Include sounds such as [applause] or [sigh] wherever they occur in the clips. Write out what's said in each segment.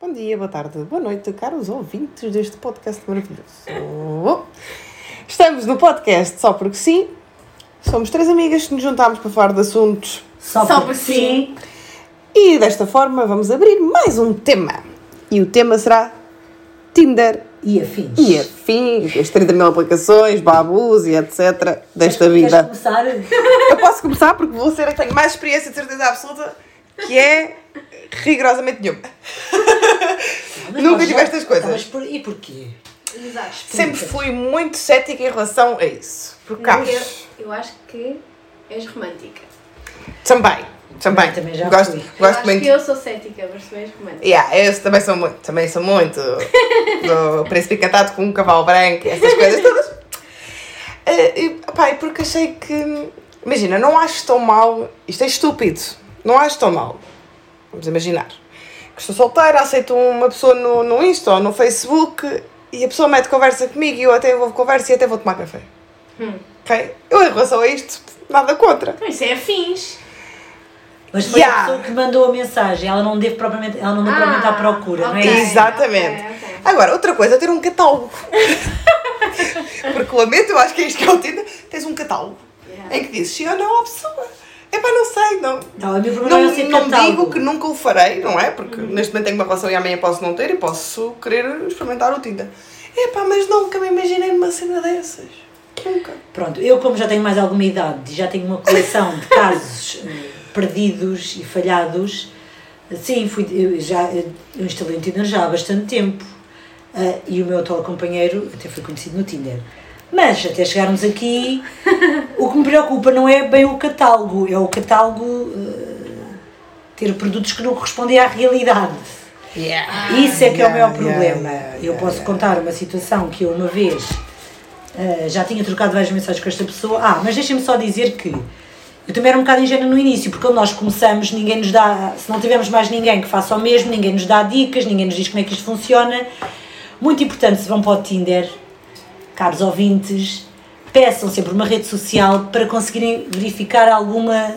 Bom dia, boa tarde, boa noite, caros ouvintes deste podcast maravilhoso. Estamos no podcast Só Porque Sim. Somos três amigas que nos juntámos para falar de assuntos Só, Só porque sim. e desta forma vamos abrir mais um tema. E o tema será Tinder E afins. e afins, as 30 mil aplicações, babus e etc. desta Queres vida. começar? Eu posso começar porque vou ser a que tenho mais experiência de certeza absoluta, que é rigorosamente nenhuma. [laughs] Mas Nunca tive estas coisas. Tá, mas por- e porquê? Exato. Sempre fui muito cética em relação a isso. Porque Não, acho. eu, eu acho que és romântica. Também, também. Eu também já gosto fui. Eu gosto acho muito. que eu sou cética, mas tu és romântica. Yeah, eu também sou muito, também sou muito do [laughs] príncipe encantado com um cavalo branco, essas coisas todas. Eh, e, pá, e porque achei que, imagina, não acho tão mal, isto é estúpido, não acho tão mal. Vamos imaginar. Que estou solteira, aceito uma pessoa no, no Insta ou no Facebook e a pessoa mete conversa comigo e eu até envolvo conversa e até vou tomar café. Hum. Ok? Eu em relação a isto, nada contra. Então isso é afins. Mas foi Yeah. a pessoa que mandou a mensagem. Ela não deve propriamente, ela não deve propriamente à procura, não é? Exatamente. ok, ok. Agora, outra coisa é ter um catálogo. [laughs] Porque lamento, eu acho que é isto que é o Tinder. Tens um catálogo Yeah. em que dizes sim ou não à pessoa. É pá, não sei, não. Não, problema Não, é não catálogo. digo que nunca o farei, não é? Porque neste momento tenho uma relação e amanhã posso não ter e posso querer experimentar o Tinder. É pá, mas nunca me imaginei numa cena dessas. Nunca. Pronto, eu como já tenho mais alguma idade e já tenho uma coleção de casos eh, perdidos e falhados, sim, fui, eu já eu instalei o Tinder já há bastante tempo eh, e o meu atual companheiro até foi conhecido no Tinder. Mas até chegarmos aqui, o que me preocupa não é bem o catálogo, é o catálogo eh, ter produtos que não correspondem à realidade. Isso é que é o maior Yeah, problema. yeah, yeah, eu yeah, posso yeah. contar uma situação que eu uma vez eh, já tinha trocado várias mensagens com esta pessoa. Ah, mas deixem-me só dizer que eu também era um bocado ingênua no início, porque quando nós começamos, ninguém nos dá, se não tivermos mais ninguém que faça o mesmo, ninguém nos dá dicas, ninguém nos diz como é que isto funciona. Muito importante, se vão para o Tinder, caros ouvintes, peçam sempre uma rede social para conseguirem verificar alguma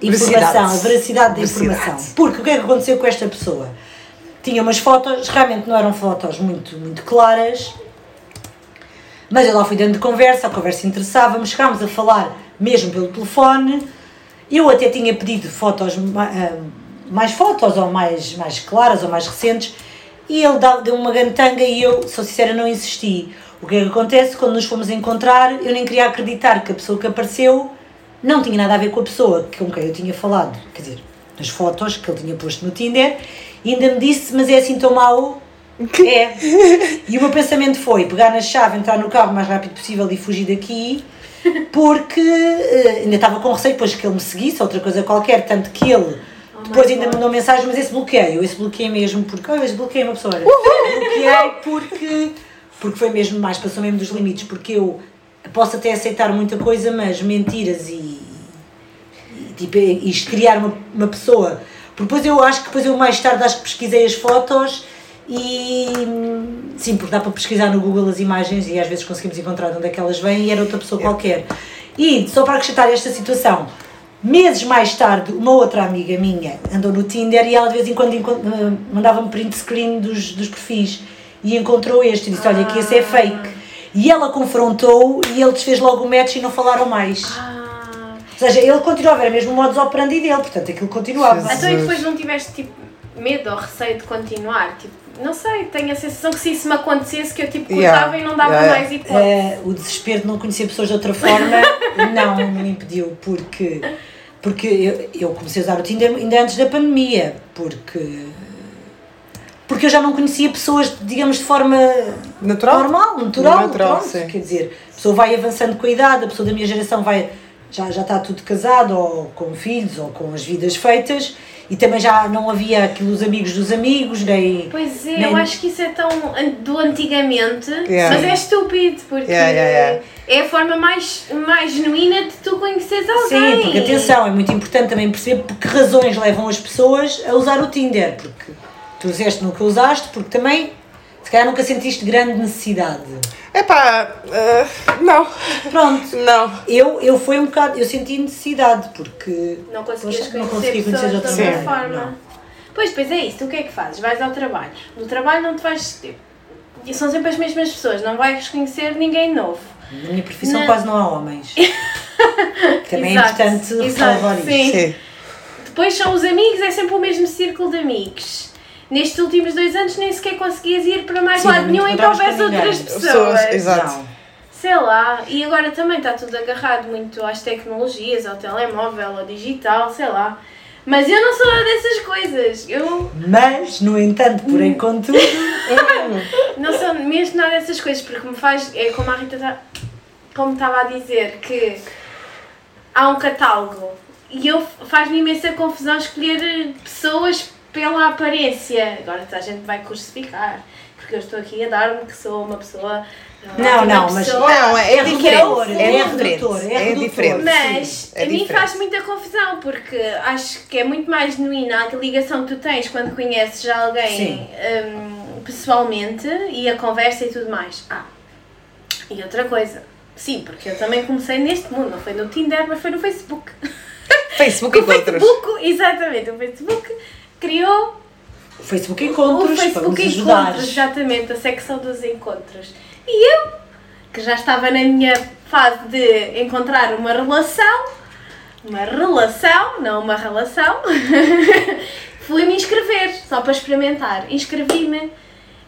informação, Veracidade. a veracidade da Veracidade. informação. Porque o que é que aconteceu com esta pessoa? Tinha umas fotos, realmente não eram fotos muito, muito claras, mas eu lá fui dando de conversa, a conversa interessava-me, chegámos a falar mesmo pelo telefone. Eu até tinha pedido fotos, ah, mais fotos, ou mais, mais claras, ou mais recentes, e ele deu uma gantanga e eu, sou sincera, não insisti. O que é que acontece? Quando nos fomos encontrar, eu nem queria acreditar que a pessoa que apareceu não tinha nada a ver com a pessoa com quem eu tinha falado, quer dizer, nas fotos que ele tinha posto no Tinder, e ainda me disse, mas é assim tão mau? [laughs] É. E o meu pensamento foi pegar na chave, entrar no carro o mais rápido possível e fugir daqui, porque eh, ainda estava com receio depois que ele me seguisse, outra coisa qualquer, tanto que ele depois my ainda God. mandou mensagem, mas esse bloqueio, eu esse bloqueei mesmo porque, oh, eu esse bloqueei uma pessoa, olha. bloqueei porque, porque foi mesmo mais, passou mesmo dos limites, porque eu posso até aceitar muita coisa, mas mentiras e, e, tipo, isto criar uma, uma pessoa. Porque depois eu acho que depois eu mais tarde acho que pesquisei as fotos e sim, porque dá para pesquisar no Google as imagens e às vezes conseguimos encontrar de onde é que elas vêm e era outra pessoa qualquer. E só para acrescentar esta situação, meses mais tarde, uma outra amiga minha andou no Tinder e ela de vez em quando eh, mandava-me print screen dos, dos perfis e encontrou este e disse: Olha, que esse é fake. E ela confrontou e ele desfez logo o match e não falaram mais. Ah. Ou seja, ele continuava, era mesmo o modus operandi dele, portanto aquilo continuava. Jesus. Então e depois não tiveste tipo medo ou receio de continuar? Tipo, não sei, tenho a sensação que se isso me acontecesse que eu tipo Yeah. cortava e não dava Yeah. mais hipótese. Eh, o desespero de não conhecer pessoas de outra forma [laughs] não, não me impediu, porque, porque eu, eu comecei a usar o Tinder ainda antes da pandemia, porque, porque eu já não conhecia pessoas, digamos, de forma Natural? normal, natural, Natural, pronto, sim. quer dizer, a pessoa vai avançando com a idade, a pessoa da minha geração vai, já, já está tudo casado, ou com filhos, ou com as vidas feitas, e também já não havia aqueles amigos dos amigos, nem... Pois é, nem- eu acho que isso é tão do antigamente, Yeah. mas é estúpido, porque Yeah, yeah, yeah. é a forma mais, mais genuína de tu conheceres alguém. Sim, porque atenção, é muito importante também perceber por que razões levam as pessoas a usar o Tinder, porque tu disseste nunca usaste, porque também se calhar nunca sentiste grande necessidade. Epá, eh, não. Pronto, Não. eu, eu foi um bocado, eu senti necessidade, porque Não conseguias não conhecer consegui conhecer de outra forma. não. Pois, pois é isso, tu o que é que fazes? Vais ao trabalho. No trabalho não te vais. e São sempre as mesmas pessoas, não vais conhecer ninguém novo. Na minha profissão Não. quase não há homens. [laughs] Também Exato, é importante exato, ressalvar isto. sim. Sim. Depois são os amigos, é sempre o mesmo círculo de amigos. Nestes últimos dois anos nem sequer conseguias ir para mais Sim, lado nenhum em que encontravas houvesse com ninguém. outras pessoas. Pessoas, exato. Sei lá, e agora também está tudo agarrado muito às tecnologias, ao telemóvel, ao digital, sei lá. Mas eu não sou nada dessas coisas. Eu Mas, no entanto, porém, [laughs] contudo, não sou mesmo nada dessas coisas, porque me faz. É como a Rita tá, como estava a dizer, que há um catálogo e eu faz-me imensa confusão escolher pessoas pela aparência. Agora a gente vai crucificar, porque eu estou aqui a dar-me que sou uma pessoa. Não, não, mas- pessoa. Não, é, É diferente. redutor, É, é diferente. redutor, é É diferente. Mas Sim, é a mim diferente. faz muita confusão porque acho que é muito mais genuína a ligação que tu tens quando conheces alguém hum, pessoalmente e a conversa e tudo mais. Ah, e outra coisa. Sim, porque eu também comecei neste mundo, não foi no Tinder, mas foi no Facebook. Facebook [laughs] e outros. Facebook, exatamente, o Facebook criou o Facebook o Encontros, para nos Facebook ajudar. Encontros, exatamente, a secção dos encontros. E eu, que já estava na minha fase de encontrar uma relação, uma relação, não uma relação, [laughs] fui-me inscrever, só para experimentar. Inscrevi-me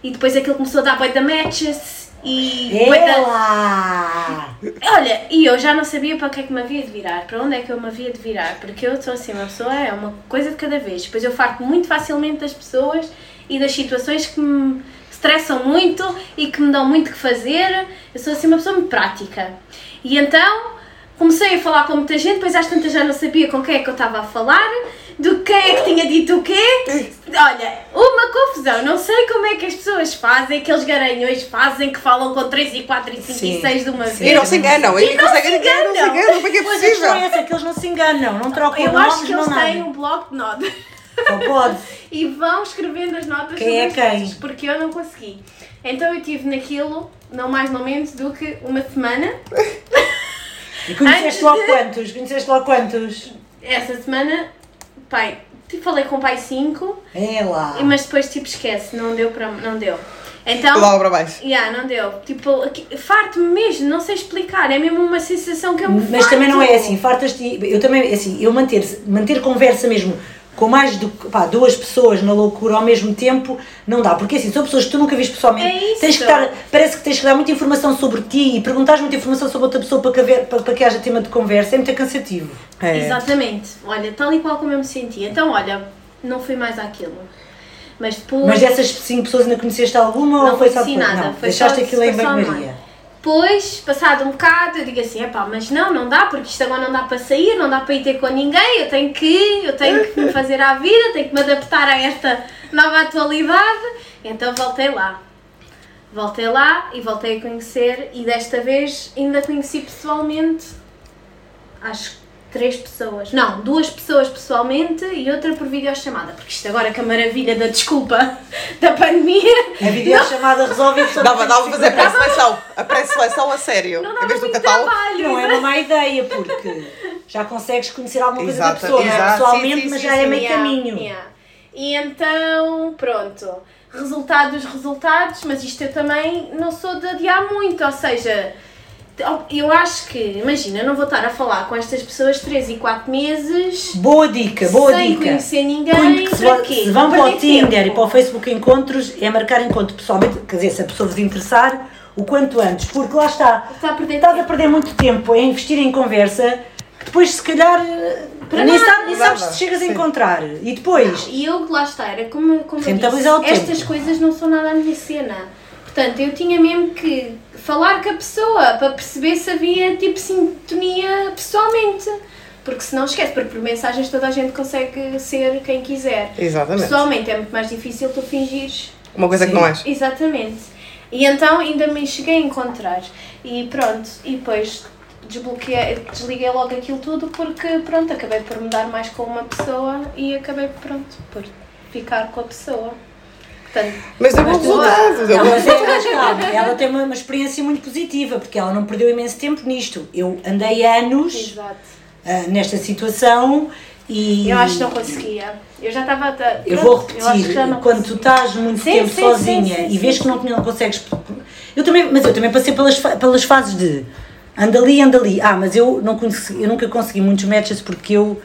e depois aquilo começou a dar bué de matches e Ela! Olha, e eu já não sabia para que é que me havia de virar, para onde é que eu me havia de virar, porque eu sou assim, uma pessoa é uma coisa de cada vez. Depois eu farto muito facilmente das pessoas e das situações que me estressam muito e que me dão muito que fazer. Eu sou assim uma pessoa muito prática. E então comecei a falar com muita gente, depois às tantas já não sabia com quem é que eu estava a falar, do quem é que tinha dito o quê. Olha, uma confusão, não sei como é que as pessoas fazem, aqueles garanhões fazem que falam com 3 e 4 e 5 e Sim. 6 de uma E vez. não se enganam. E, E não conseguem se enganar, não se enganam. enganam. Como é que é Pois a é possível? essa, que eles não se enganam, não trocam Eu acho que não eles têm um bloco de notas Só pode. [laughs] e vão escrevendo as notas Quem é quem? coisas, porque eu não consegui. Então eu tive naquilo, não mais não menos do que uma semana. [laughs] [laughs] E conheceste Antes logo de- quantos? Conheceste logo quantos? Essa semana, pai, tipo, falei com o pai 5, Ela! mas depois tipo esquece, não deu para. não deu. Então. Lá para baixo. Yeah, não deu. Tipo, farto-me mesmo, não sei explicar. É mesmo uma sensação que eu me Mas também não é farto. assim, fartas-te. Eu também, assim, eu manter, manter conversa mesmo com mais do que pá, duas pessoas na loucura ao mesmo tempo, não dá. Porque assim, são pessoas que tu nunca viste pessoalmente. É isso. Tens que dar, parece que tens que dar muita informação sobre ti e perguntares muita informação sobre outra pessoa para que, haver, para, para que haja tema de conversa. É muito cansativo. É. Exatamente. Olha, tal e qual como eu me senti. Então, olha, não fui mais àquilo. Mas depois. Mas dessas cinco pessoas ainda conheceste alguma Não ou foi só nada, Não, foi deixaste só aquilo em banho-maria. Depois, passado um bocado, eu digo assim, epá, mas não, não dá, porque isto agora não dá para sair, não dá para ir ter com ninguém, eu tenho que eu tenho que me fazer à vida, tenho que me adaptar a esta nova atualidade. Então voltei lá. Voltei lá e voltei a conhecer e desta vez ainda conheci pessoalmente, acho que três pessoas, não, duas pessoas pessoalmente e outra por videochamada, porque isto agora com a maravilha da desculpa [laughs] da pandemia, A videochamada resolve isso. Dava, dava para fazer a pré-seleção. A pré-seleção a sério. não Em dava vez do muito catálogo. trabalho. Não é uma má ideia, porque já consegues conhecer alguma coisa da Exato, pessoa, não é pessoalmente, Sim, sim, mas sim, já é meio Yeah, caminho. yeah. E então, pronto. Resultados, resultados, mas isto eu também não sou de adiar muito, ou seja, eu acho que, imagina, eu não vou estar a falar com estas pessoas 3 e 4 meses Boa dica, boa sem dica. conhecer ninguém. Se, para vão- quê? se vão para o Tinder tempo. e para o Facebook Encontros, é marcar encontro pessoalmente, quer dizer, se a pessoa vos interessar, o quanto antes, porque lá está, Está a perder estás a tempo. perder muito tempo a investir em conversa, que depois se calhar Para nem, nada. sabe- nem sabes se chegas a sim. encontrar. E depois, E eu que lá está, era como, como o disse, tempo. estas coisas não são nada a minha cena. Portanto, eu tinha mesmo que falar com a pessoa para perceber se havia tipo sintonia pessoalmente. Porque senão esquece, porque por mensagens toda a gente consegue ser quem quiser. Exatamente. Pessoalmente é muito mais difícil tu fingires. Uma coisa que Sim. não és. Exatamente. E então ainda me cheguei a encontrar. E pronto, e depois desbloqueei, desliguei logo aquilo tudo porque pronto, acabei por mudar mais com uma pessoa e acabei pronto por ficar com a pessoa. Portanto, Mas deu é, resultado. mas calma, ela tem uma, uma experiência muito positiva, porque ela não perdeu imenso tempo nisto. Eu andei anos ah, nesta situação E Eu acho que não conseguia. Eu já estava. a- Eu vou pronto, eu acho que repetir, não quando tu estás muito Sim, tempo sim, sozinha sim, sim, e vês sim. que não, não consegues. Eu também, mas eu também passei pelas, pelas fases de anda ali, anda ali. Ah, mas eu, não consegui, eu nunca consegui muitos matches porque eu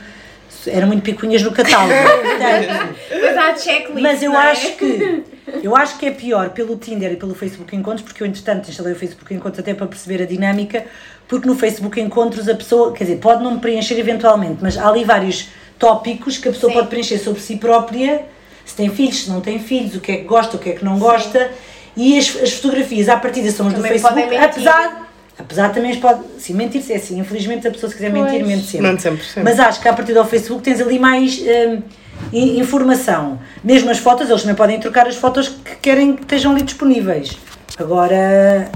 era muito picuinhas no catálogo. [laughs] Depois há checklist. mas eu é? acho que eu acho que é pior pelo Tinder e pelo Facebook Encontros, porque eu entretanto instalei o Facebook Encontros até para perceber a dinâmica, porque no Facebook Encontros a pessoa, quer dizer, pode não me preencher eventualmente, mas há ali vários tópicos que a pessoa Sim. pode preencher sobre si própria, se tem filhos, se não tem filhos, o que é que gosta, o que é que não gosta, e as, as fotografias à partida são as do Facebook, apesar Apesar também pode. Sim, mentir-se é assim. Infelizmente a pessoa se quiser mentir, Pois. mente sempre. Mente sempre, sempre. Mas acho que a partir do Facebook tens ali mais hum, informação. Mesmo as fotos, eles também podem trocar as fotos que querem que estejam ali disponíveis. Agora,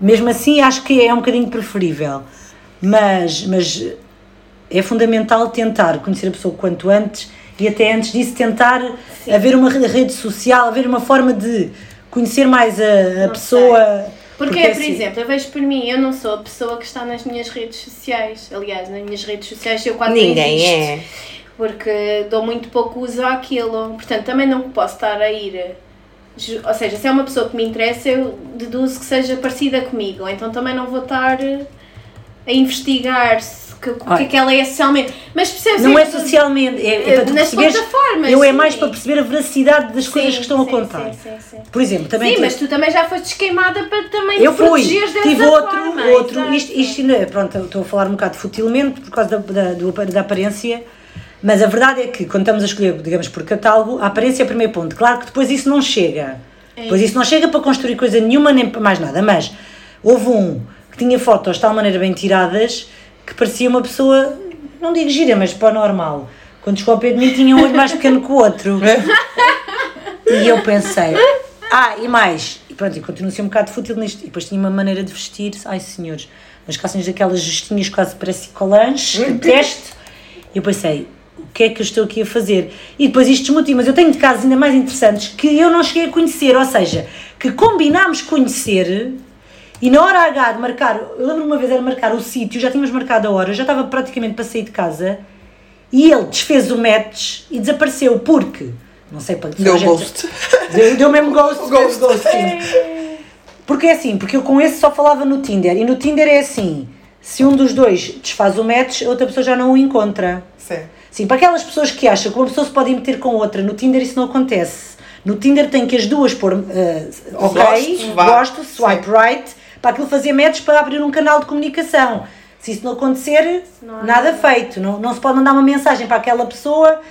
mesmo assim, acho que é um bocadinho preferível. Mas, mas é fundamental tentar conhecer a pessoa o quanto antes e até antes disso tentar haver uma re- rede social, haver uma forma de conhecer mais a, a pessoa. Porque, por assim- exemplo, eu vejo por mim, eu não sou a pessoa que está nas minhas redes sociais. Aliás, nas minhas redes sociais eu quase Ninguém existo, é. Porque dou muito pouco uso àquilo. Portanto, também não posso estar a ir. Ou seja, se é uma pessoa que me interessa, eu deduzo que seja parecida comigo. Então também não vou estar a investigar se- que- o que é Olha. que ela é socialmente. Mas percebes? Não é socialmente, é, é para tu Nas plataformas, Eu é mais para perceber a veracidade das coisas Sim, que estão a sim, contar. Sim. Por exemplo, também Sim, mas tu também já foste esquemada para também eu te fui, tive outro, forma. outro, exato. isto, isto ainda, pronto, estou a falar um bocado futilmente por causa da, da, da aparência, mas a verdade é que quando estamos a escolher, digamos, por catálogo, a aparência é o primeiro ponto. Claro que depois isso não chega. É Depois isso não chega para construir coisa nenhuma nem para mais nada, mas houve um que tinha fotos de tal maneira bem tiradas que parecia uma pessoa, não digo gira, mas para o normal. Quando chegou ao pé de mim tinha um olho mais pequeno que o outro. [laughs] E eu pensei, ah, e mais, e pronto, e continuo a ser um bocado fútil nisto. E depois tinha uma maneira de vestir, ai senhores, umas calcinhas daquelas justinhas quase parece colanges, teste. E eu pensei, o que é que eu estou aqui a fazer? E depois isto desmotiva, mas eu tenho de casos ainda mais interessantes que eu não cheguei a conhecer, ou seja, que combinámos conhecer e na hora H de marcar, eu lembro uma vez era marcar o sítio, já tínhamos marcado a hora, já estava praticamente para sair de casa e ele desfez o match e desapareceu porque, não sei para Deu a gente- ghost. Deu, deu mesmo ghost, [laughs] Ghost. ghost. Porque é assim, porque eu com esse só falava no Tinder e no Tinder é assim, se um dos dois desfaz o match, a outra pessoa já não o encontra. Sim. Sim, para aquelas pessoas que acham que uma pessoa se pode meter com outra, no Tinder isso não acontece. No Tinder tem que as duas pôr eh, ok, Gosto, gosto, swipe right, para aquilo fazer match para abrir um canal de comunicação. Se isso não acontecer, Não nada nada. feito. Não, não se pode mandar uma mensagem para aquela pessoa.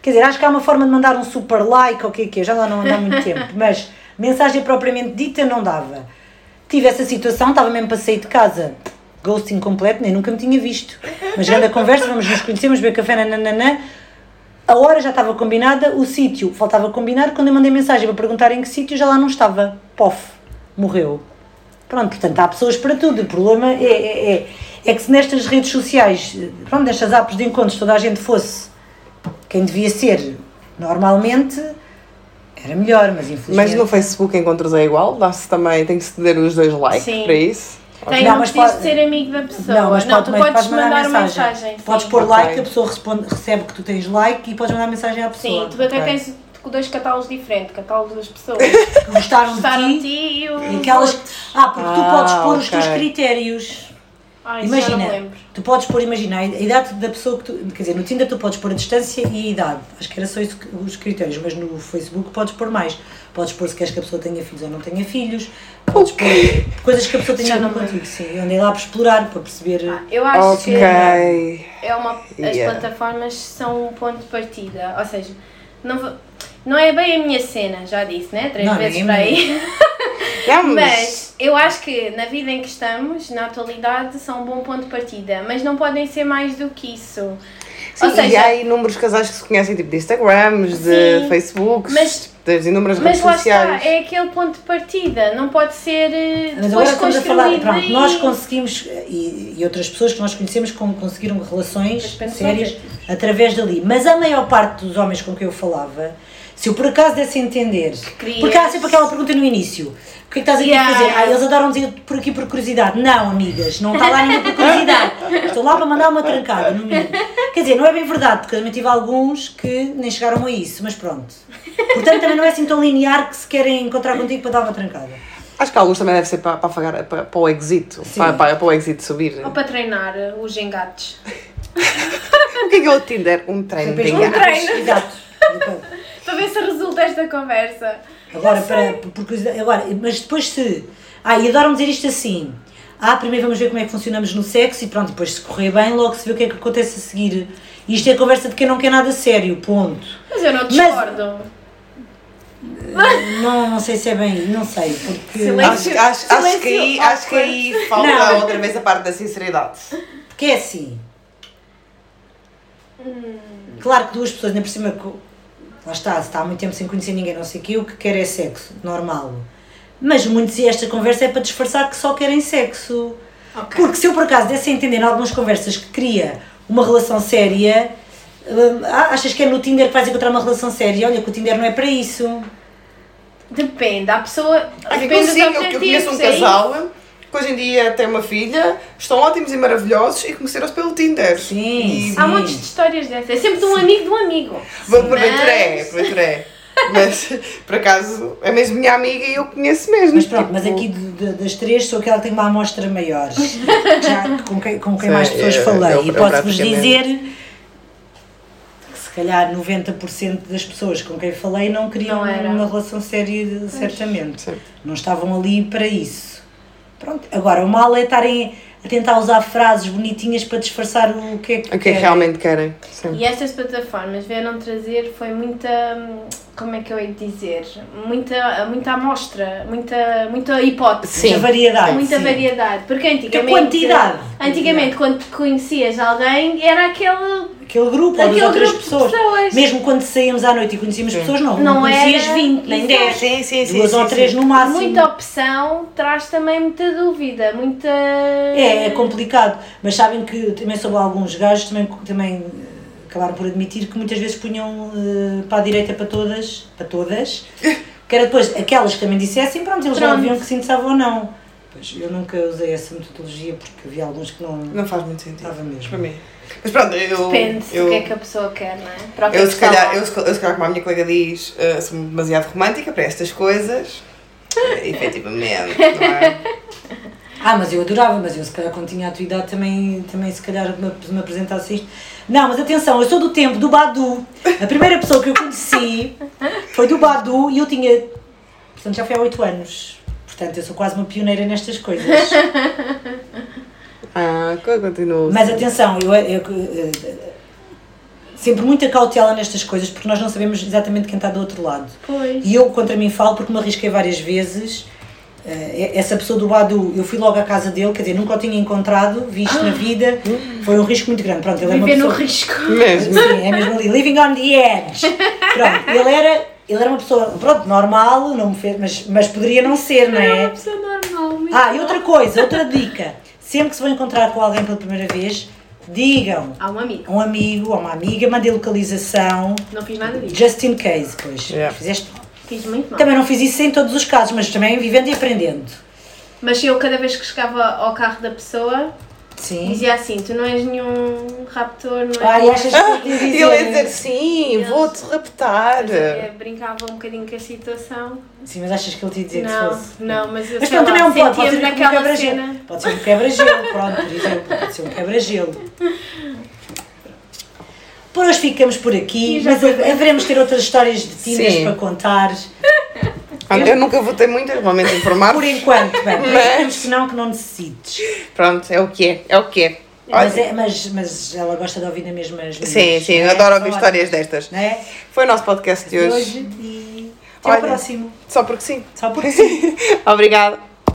Quer dizer, acho que há uma forma de mandar um super like ou o que é que é, já lá não anda há muito tempo, [laughs] mas mensagem propriamente dita não dava. Tive essa situação, estava mesmo para sair de casa, ghosting completo, nem nunca me tinha visto. Mas grande a conversa, vamos nos conhecermos, beber café, nananã. A hora já estava combinada, o sítio faltava combinar. Quando eu mandei mensagem para perguntar em que sítio, já lá não estava. Pof, morreu. Pronto, portanto, há pessoas para tudo. O problema é, é, é, é que se nestas redes sociais, pronto, nestas apps de encontros, toda a gente fosse quem devia ser normalmente, era melhor, mas infelizmente. Mas no Facebook encontros é igual? Dá-se também, tem que se ter os dois likes Sim. para isso? Tem, Não, não, mas precisas pode- de ser amigo da pessoa. Não, mas pode, tu podes podes mandar uma mensagem. Tu podes pôr Ok. like, a pessoa responde, recebe que tu tens like e podes mandar mensagem à pessoa. Sim, tu até Ok. tens dois catálogos diferentes, catálogos das pessoas Que [laughs] gostaram, gostaram de ti. ti e o. Aquelas. Ah, porque tu Ah, podes pôr os teus critérios. Me Imagina, lembro. tu podes pôr, imagina, a idade da pessoa que tu. Quer dizer, no Tinder tu podes pôr a distância e a idade. Acho que era só isso que- os critérios, mas no Facebook podes pôr mais. Podes pôr se queres que a pessoa tenha filhos ou não tenha filhos. Podes pôr coisas que a pessoa tenha contigo. Sim, eu andei lá para explorar, para perceber. Ah, Eu acho que Ok. é uma, as Yeah. plataformas são um ponto de partida. Ou seja, não, vou- não é bem a minha cena, já disse, né? Três Não, vezes para aí. Mas, [laughs] Mas eu acho que na vida em que estamos, na atualidade, são um bom ponto de partida. Mas não podem ser mais do que isso. sim, Ou seja, e há inúmeros casais que se conhecem tipo de Instagrams, de Sim. Facebooks, Mas- das inúmeras Mas redes lá sociais. está, é aquele ponto de partida, não pode ser eh, Mas depois agora estamos a falar, construído pronto, nós conseguimos, e, e outras pessoas que nós conhecemos com- conseguiram relações Mas sérias que- através dali. Mas a maior parte dos homens com quem eu falava, se eu por acaso desse a entender, querias- porque há sempre aquela pergunta no início, o que é que estás aqui Yeah. a fazer? Ah, eles adoram dizer por aqui por curiosidade. Não, amigas, não está lá ninguém por curiosidade. [laughs] Estou lá para mandar uma trancada, no mínimo. Quer dizer, não é bem verdade, porque eu também tive alguns que nem chegaram a isso, mas pronto. Portanto, também não é assim tão linear que se querem encontrar contigo para dar uma trancada. Acho que alguns também deve ser para, para, afagar- para, para o exit, para, para, para o exit subir. Ou para treinar os engates. O que é que é o Tinder? Um treino de engates. treino. Exato. Para ver se resulta esta conversa. Agora, para, por curiosidade- agora, mas depois se. Ah, e adoram dizer isto assim. Ah, primeiro vamos ver como é que funcionamos no sexo e pronto, depois se correr bem, logo se vê o que é que acontece a seguir. Isto é conversa de quem não quer nada sério, ponto. Mas eu não Mas- discordo. Não, não sei se é bem, não sei, porque. Silêncio. Acho, acho, acho, que aí, acho que aí falta Não. outra vez a parte da sinceridade. Porque é assim. Claro que duas pessoas, ainda por cima, co- lá está, se está há muito tempo sem conhecer ninguém, não sei o quê, o que quer é sexo, normal. Mas muitos, e esta conversa é para disfarçar que só querem sexo. Ok. Porque se eu por acaso desse a entender em algumas conversas que queria uma relação séria, hum, achas que é no Tinder que vais encontrar uma relação séria? Olha que o Tinder não é para isso. Depende, há pessoa. Há Depende dos consiga, eu, eu conheço um objetivos, é casal que hoje em dia tem uma filha, estão ótimos e maravilhosos e conheceram-se pelo Tinder. Sim, E- Há sim. montes de histórias dessas. É sempre de um amigo de um amigo. Bom, porventura é, Mas- porventura é. Mas, por acaso, é mesmo minha amiga e eu conheço mesmo. Mas pronto, Tipo, mas aqui de- de- das três sou aquela que tem uma amostra maior. Já com quem, com quem Sim, mais pessoas eu- falei. eu- e posso-vos praticamente- dizer que se calhar 90% das pessoas com quem falei não queriam Não era. uma relação séria, certamente. Sim. Não estavam ali para isso. Pronto, agora o mal é estarem a tentar usar frases bonitinhas para disfarçar o que é que O que é que querem. realmente querem. Sim. E estas plataformas vieram trazer foi muita, como é que eu hei de dizer, muita, muita amostra, muita, muita hipótese. Sim. Muita variedade. Muita sim. variedade, porque antigamente, quantidade. antigamente quando conhecias alguém era aquele, Aquele grupo, ou Aquele duas ou três grupo de pessoas. pessoas. Mesmo quando saímos à noite e conhecíamos pessoas, não. Não conhecias era- 20, nem Exato. 10. Sim, sim, sim. duas sim, ou sim. três no máximo. muita opção traz também muita dúvida, muita... É, é complicado. Mas sabem que também sobre alguns gajos também, também eh, acabaram por admitir que muitas vezes punham eh, para a direita para todas, para todas, [laughs] que era depois aquelas que também dissessem, pronto, eles já Pronto. viam que se interessavam ou não. Pois eu nunca usei essa metodologia porque havia alguns que não. Não faz muito sentido. Estava mesmo. Para mim. Mas pronto, eu. Depende eu, do que é que a pessoa quer, não é? Para que é eu, se calhar, eu, eu, se calhar, como a minha colega diz, eh, sou demasiado romântica para estas coisas. Eh, efetivamente, não é? [laughs] Ah, mas eu adorava, mas eu se calhar quando tinha a tua idade também, também se calhar me, me apresentasse isto. Não, mas atenção, eu sou do tempo do Badu. A primeira pessoa que eu conheci [laughs] foi do Badu e eu tinha. Portanto, já foi há 8 anos. Portanto, eu sou quase uma pioneira nestas coisas. [laughs] Ah, co- continuo. Mas atenção, eu, eu, eh, sempre muita cautela nestas coisas porque nós não sabemos exatamente quem está do outro lado. Pois. E eu contra mim falo porque me arrisquei várias vezes. Eh, essa pessoa do Badu, eu fui logo à casa dele, quer dizer, nunca o tinha encontrado, visto na vida, foi um risco muito grande. Pronto, ele é uma Viver no pessoa. risco. Mesmo. Sim, é mesmo ali, living on the edge. Pronto, ele era, ele era uma pessoa, pronto, normal, não me fez, mas, mas poderia não ser, não É uma é? pessoa normal. muito Ah, e outra coisa, outra dica, sempre que se vão encontrar com alguém pela primeira vez, digam Há um amigo. a um amigo ou uma amiga, mandem localização, Não fiz nada disso. just in case, pois, Yeah. fizeste Fiz muito mal. Também não fiz isso em todos os casos, mas também vivendo e aprendendo. Mas eu, cada vez que chegava ao carro da pessoa, Sim. dizia assim: Tu não és nenhum raptor, não és. Ai, achas que eu E ia dizer? ele ia dizer sim, vou-te raptar. É, brincava um bocadinho com a situação. Sim, mas achas que ele te ia dizer que Não, fosse? não, mas eu Mas sei também lá, não pode, pode sentia-me ser um quebra-gelo. Pode ser um quebra-gelo, pronto, por exemplo, pode ser um quebra-gelo. Por hoje ficamos por aqui, E mas haveremos ter outras histórias de Tinder Sim. para contar. Pronto, eu nunca votei muito, vou mesmo informar. Por enquanto, bem, [laughs] Mas- que não, que não necessites. Pronto, é o que é, é o que é. Mas, é, mas, mas ela gosta de ouvir na mesma as Sim, minhas, sim, não eu é? adoro ouvir Só histórias destas. Não é? Foi o nosso podcast de De hoje. hoje e até ao Olha. próximo. Só porque sim. Só porque sim. [laughs] Obrigada.